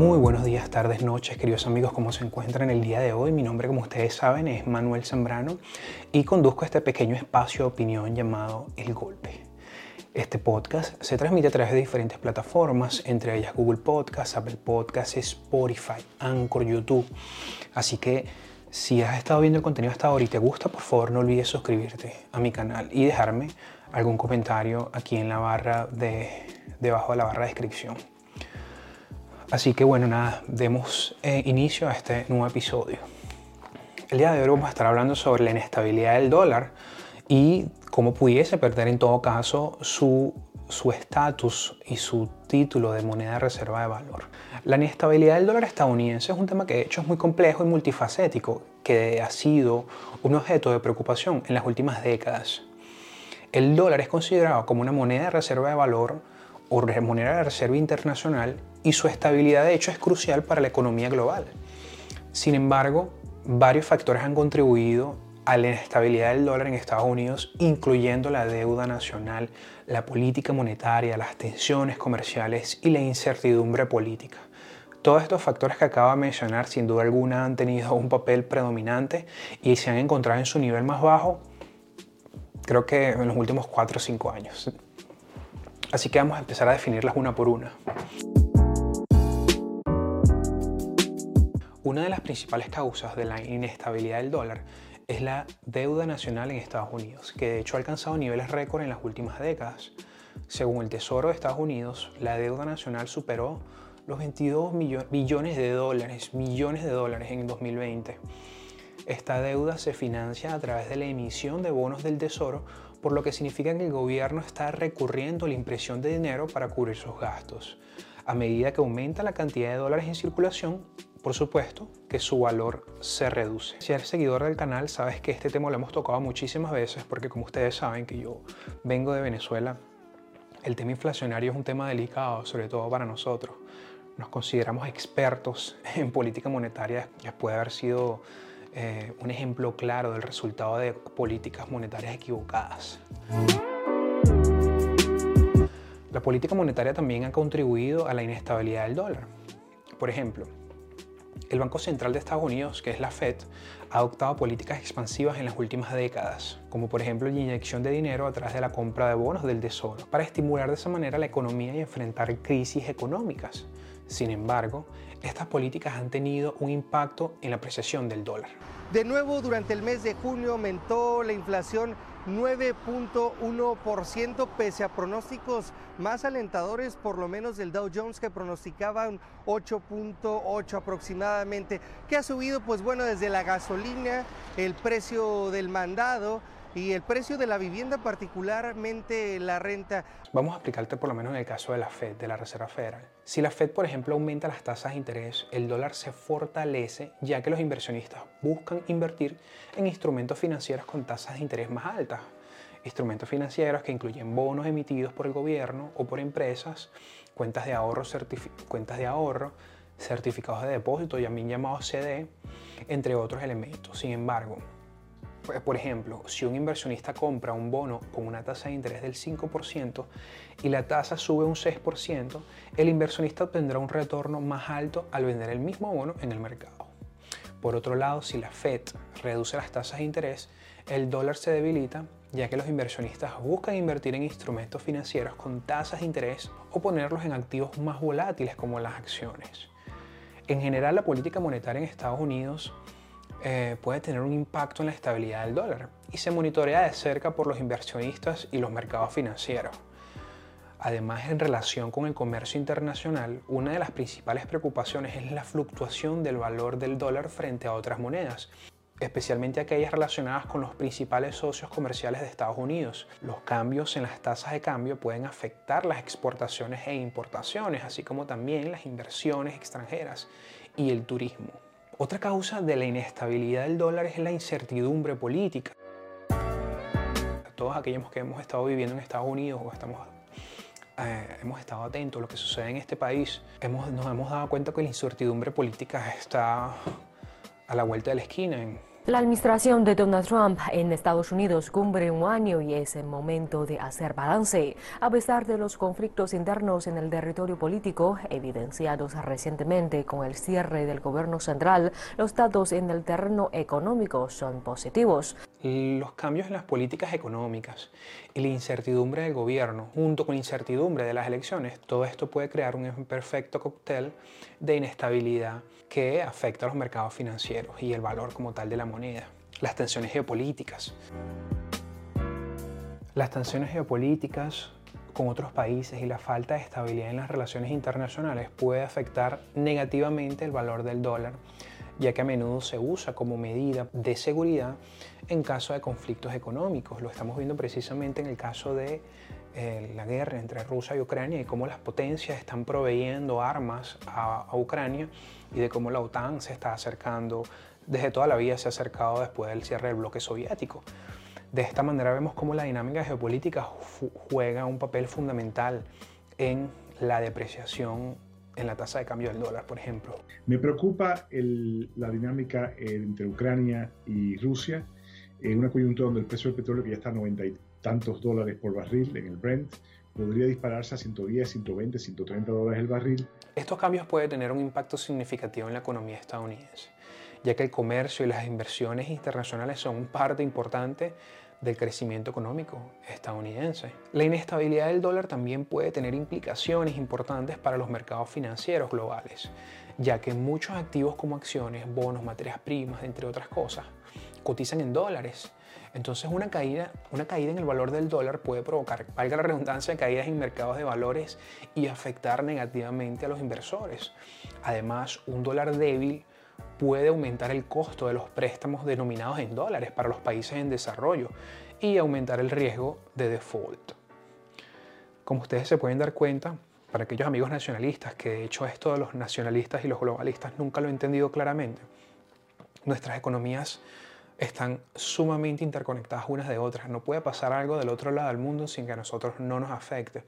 Muy buenos días, tardes, noches, queridos amigos, ¿cómo se encuentran el día de hoy? Mi nombre, como ustedes saben, es Manuel Zambrano y conduzco este pequeño espacio de opinión llamado El Golpe. Este podcast se transmite a través de diferentes plataformas, entre ellas Google Podcasts, Apple Podcasts, Spotify, Anchor, YouTube. Así que si has estado viendo el contenido hasta ahora y te gusta, por favor no olvides suscribirte a mi canal y dejarme algún comentario aquí en la barra de debajo de la barra de descripción. Así que bueno, nada, demos eh, inicio a este nuevo episodio. El día de hoy vamos a estar hablando sobre la inestabilidad del dólar y cómo pudiese perder en todo caso su estatus y su título de moneda de reserva de valor. La inestabilidad del dólar estadounidense es un tema que de hecho es muy complejo y multifacético, que ha sido un objeto de preocupación en las últimas décadas. El dólar es considerado como una moneda de reserva de valor o moneda de reserva internacional y su estabilidad de hecho es crucial para la economía global. Sin embargo, varios factores han contribuido a la inestabilidad del dólar en Estados Unidos, incluyendo la deuda nacional, la política monetaria, las tensiones comerciales y la incertidumbre política. Todos estos factores que acabo de mencionar sin duda alguna han tenido un papel predominante y se han encontrado en su nivel más bajo creo que en los últimos 4 o 5 años. Así que vamos a empezar a definirlas una por una. Una de las principales causas de la inestabilidad del dólar es la deuda nacional en Estados Unidos, que de hecho ha alcanzado niveles récord en las últimas décadas. Según el Tesoro de Estados Unidos, la deuda nacional superó los 22 billones de dólares, millones de dólares en 2020. Esta deuda se financia a través de la emisión de bonos del Tesoro, por lo que significa que el gobierno está recurriendo a la impresión de dinero para cubrir sus gastos. A medida que aumenta la cantidad de dólares en circulación, por supuesto que su valor se reduce. Si eres seguidor del canal, sabes que este tema lo hemos tocado muchísimas veces porque como ustedes saben que yo vengo de Venezuela, el tema inflacionario es un tema delicado, sobre todo para nosotros. Nos consideramos expertos en política monetaria después de haber sido eh, un ejemplo claro del resultado de políticas monetarias equivocadas. La política monetaria también ha contribuido a la inestabilidad del dólar. Por ejemplo, el Banco Central de Estados Unidos, que es la Fed, ha adoptado políticas expansivas en las últimas décadas, como por ejemplo la inyección de dinero a través de la compra de bonos del Tesoro, para estimular de esa manera la economía y enfrentar crisis económicas. Sin embargo, estas políticas han tenido un impacto en la apreciación del dólar. De nuevo, durante el mes de junio aumentó la inflación 9.1% pese a pronósticos más alentadores, por lo menos del Dow Jones que pronosticaba un 8.8 aproximadamente. ¿Qué ha subido? Pues bueno, desde la gasolina, el precio del mandado, y el precio de la vivienda, particularmente la renta. Vamos a explicarte por lo menos en el caso de la Fed, de la Reserva Federal. Si la Fed, por ejemplo, aumenta las tasas de interés, el dólar se fortalece ya que los inversionistas buscan invertir en instrumentos financieros con tasas de interés más altas. Instrumentos financieros que incluyen bonos emitidos por el gobierno o por empresas, cuentas de ahorro, cuentas de ahorro certificados de depósito, también llamados CD, entre otros elementos. Sin embargo, por ejemplo, si un inversionista compra un bono con una tasa de interés del 5% y la tasa sube un 6%, el inversionista obtendrá un retorno más alto al vender el mismo bono en el mercado. Por otro lado, si la Fed reduce las tasas de interés, el dólar se debilita ya que los inversionistas buscan invertir en instrumentos financieros con tasas de interés o ponerlos en activos más volátiles como las acciones. En general, la política monetaria en Estados Unidos eh, puede tener un impacto en la estabilidad del dólar y se monitorea de cerca por los inversionistas y los mercados financieros. Además, en relación con el comercio internacional, una de las principales preocupaciones es la fluctuación del valor del dólar frente a otras monedas, especialmente aquellas relacionadas con los principales socios comerciales de Estados Unidos. Los cambios en las tasas de cambio pueden afectar las exportaciones e importaciones, así como también las inversiones extranjeras y el turismo. Otra causa de la inestabilidad del dólar es la incertidumbre política. Todos aquellos que hemos estado viviendo en Estados Unidos o estamos, eh, hemos estado atentos a lo que sucede en este país, hemos, nos hemos dado cuenta que la incertidumbre política está a la vuelta de la esquina. La administración de Donald Trump en Estados Unidos cumple un año y es el momento de hacer balance. A pesar de los conflictos internos en el territorio político, evidenciados recientemente con el cierre del gobierno central, los datos en el terreno económico son positivos. Los cambios en las políticas económicas y la incertidumbre del gobierno, junto con la incertidumbre de las elecciones, todo esto puede crear un perfecto cóctel de inestabilidad que afecta a los mercados financieros y el valor como tal de la moneda. Las tensiones geopolíticas. Las tensiones geopolíticas con otros países y la falta de estabilidad en las relaciones internacionales puede afectar negativamente el valor del dólar, ya que a menudo se usa como medida de seguridad en caso de conflictos económicos. Lo estamos viendo precisamente en el caso de eh, la guerra entre Rusia y Ucrania y cómo las potencias están proveyendo armas a, a Ucrania y de cómo la OTAN se está acercando, desde toda la vida se ha acercado después del cierre del bloque soviético. De esta manera vemos cómo la dinámica geopolítica juega un papel fundamental en la depreciación en la tasa de cambio del dólar, por ejemplo. Me preocupa la dinámica entre Ucrania y Rusia en una coyuntura donde el precio del petróleo, que ya está a 90 y tantos dólares por barril en el Brent, podría dispararse a 110, 120, 130 dólares el barril. Estos cambios pueden tener un impacto significativo en la economía estadounidense, ya que el comercio y las inversiones internacionales son parte importante del crecimiento económico estadounidense. La inestabilidad del dólar también puede tener implicaciones importantes para los mercados financieros globales, ya que muchos activos como acciones, bonos, materias primas, entre otras cosas, cotizan en dólares entonces una caída, una caída en el valor del dólar puede provocar, valga la redundancia, caídas en mercados de valores y afectar negativamente a los inversores. Además, un dólar débil puede aumentar el costo de los préstamos denominados en dólares para los países en desarrollo y aumentar el riesgo de default. Como ustedes se pueden dar cuenta, para aquellos amigos nacionalistas, que de hecho esto de los nacionalistas y los globalistas nunca lo he entendido claramente, nuestras economías están sumamente interconectadas unas de otras. No puede pasar algo del otro lado del mundo sin que a nosotros no nos afecte.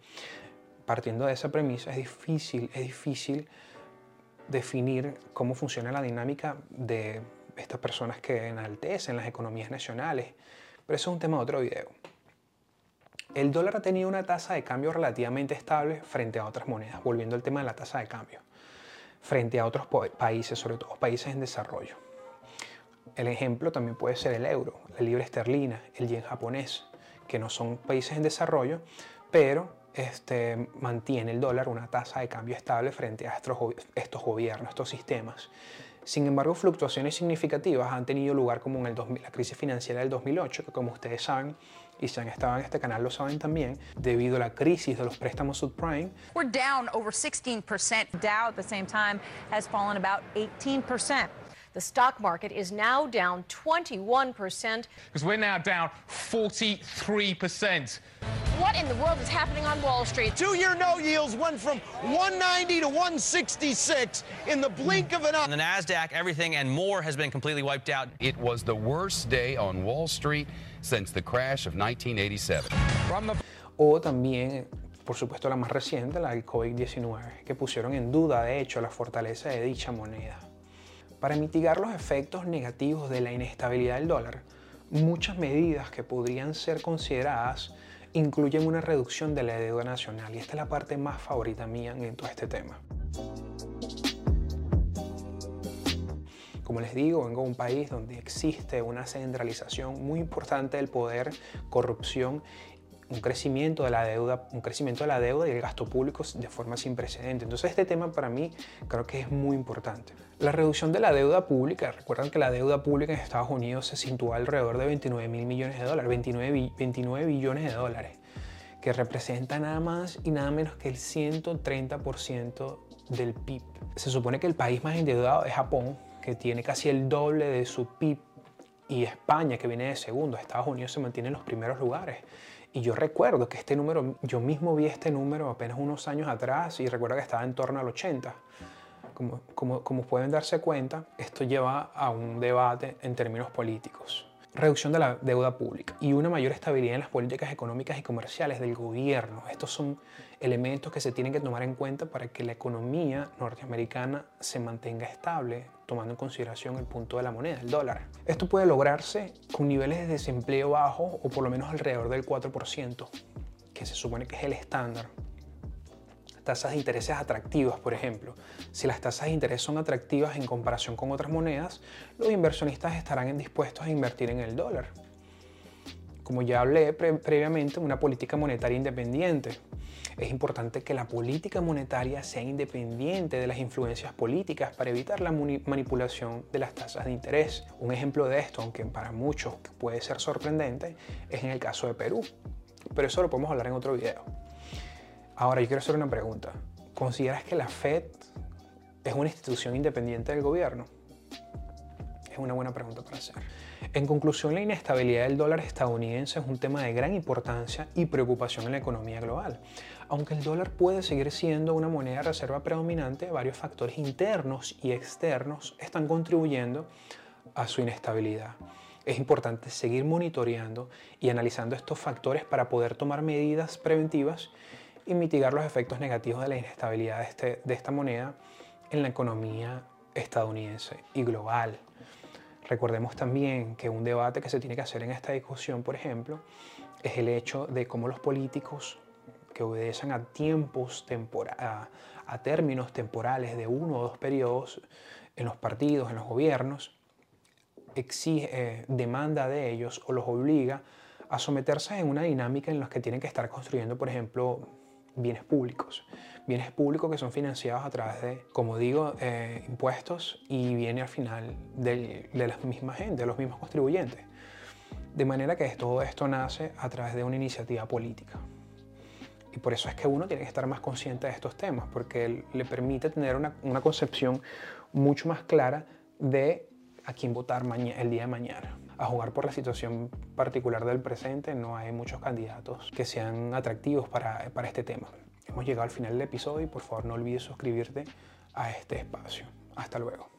Partiendo de esa premisa, es difícil, es difícil definir cómo funciona la dinámica de estas personas que enaltecen las economías nacionales. Pero eso es un tema de otro video. El dólar ha tenido una tasa de cambio relativamente estable frente a otras monedas, volviendo al tema de la tasa de cambio, frente a otros países, sobre todo países en desarrollo. El ejemplo también puede ser el euro, la libra esterlina, el yen japonés, que no son países en desarrollo, pero este, mantiene el dólar una tasa de cambio estable frente a estos, gobiernos, estos sistemas. Sin embargo, fluctuaciones significativas han tenido lugar como en el la crisis financiera del 2008, que como ustedes saben, y si han estado en este canal lo saben también, debido a la crisis de los préstamos subprime. We're down over 16%. Dow at the same time has fallen about 18%. The stock market is now down 21%. Because we're now down 43%. What in the world is happening on Wall Street? Two year no yields went from 190 to 166 in the blink of an eye. On the NASDAQ, everything and more has been completely wiped out. It was the worst day on Wall Street since the crash of 1987. O también por supuesto la más reciente, la del COVID-19, que pusieron en duda de hecho la fortaleza de dicha moneda. Para mitigar los efectos negativos de la inestabilidad del dólar, muchas medidas que podrían ser consideradas incluyen una reducción de la deuda nacional y esta es la parte más favorita mía en todo este tema. Como les digo, vengo de un país donde existe una centralización muy importante del poder, corrupción un crecimiento de la deuda, un crecimiento de la deuda y el gasto público de forma sin precedente. Entonces este tema para mí creo que es muy importante. La reducción de la deuda pública, recuerdan que la deuda pública en Estados Unidos se sitúa alrededor de 29 mil millones de dólares, 29, 29 billones de dólares, que representa nada más y nada menos que el 130% del PIB. Se supone que el país más endeudado es Japón, que tiene casi el doble de su PIB, y España, que viene de segundo. Estados Unidos se mantiene en los primeros lugares. Y yo recuerdo que este número, yo mismo vi este número apenas unos años atrás y recuerdo que estaba en torno al 80. Como, como, como pueden darse cuenta, esto lleva a un debate en términos políticos. reducción de la deuda pública y una mayor estabilidad en las políticas económicas y comerciales del gobierno. Estos son elementos que se tienen que tomar en cuenta para que la economía norteamericana se mantenga estable, tomando en consideración el punto de la moneda, el dólar. Esto puede lograrse con niveles de desempleo bajos o por lo menos alrededor del 4%, que se supone que es el estándar tasas de intereses atractivas, por ejemplo. Si las tasas de interés son atractivas en comparación con otras monedas, los inversionistas estarán dispuestos a invertir en el dólar. Como ya hablé previamente, una política monetaria independiente. Es importante que la política monetaria sea independiente de las influencias políticas para evitar la manipulación de las tasas de interés. Un ejemplo de esto, aunque para muchos puede ser sorprendente, es en el caso de Perú. Pero eso lo podemos hablar en otro video. Ahora, yo quiero hacer una pregunta. ¿Consideras que la Fed es una institución independiente del gobierno? Es una buena pregunta para hacer. En conclusión, la inestabilidad del dólar estadounidense es un tema de gran importancia y preocupación en la economía global. Aunque el dólar puede seguir siendo una moneda de reserva predominante, varios factores internos y externos están contribuyendo a su inestabilidad. Es importante seguir monitoreando y analizando estos factores para poder tomar medidas preventivas y mitigar los efectos negativos de la inestabilidad de, este, de esta moneda en la economía estadounidense y global. Recordemos también que un debate que se tiene que hacer en esta discusión, por ejemplo, es el hecho de cómo los políticos que obedecen a tiempos a, a términos temporales de uno o dos periodos en los partidos, en los gobiernos, exige, eh, demanda de ellos o los obliga a someterse en una dinámica en la que tienen que estar construyendo, por ejemplo, bienes públicos. Bienes públicos que son financiados a través de, como digo, eh, impuestos y viene al final de la misma gente, de los mismos contribuyentes. De manera que todo esto nace a través de una iniciativa política. Y por eso es que uno tiene que estar más consciente de estos temas, porque le permite tener una, concepción mucho más clara de a quién votar el día de mañana. A jugar por la situación particular del presente, no hay muchos candidatos que sean atractivos para este tema. Hemos llegado al final del episodio y por favor no olvides suscribirte a este espacio. Hasta luego.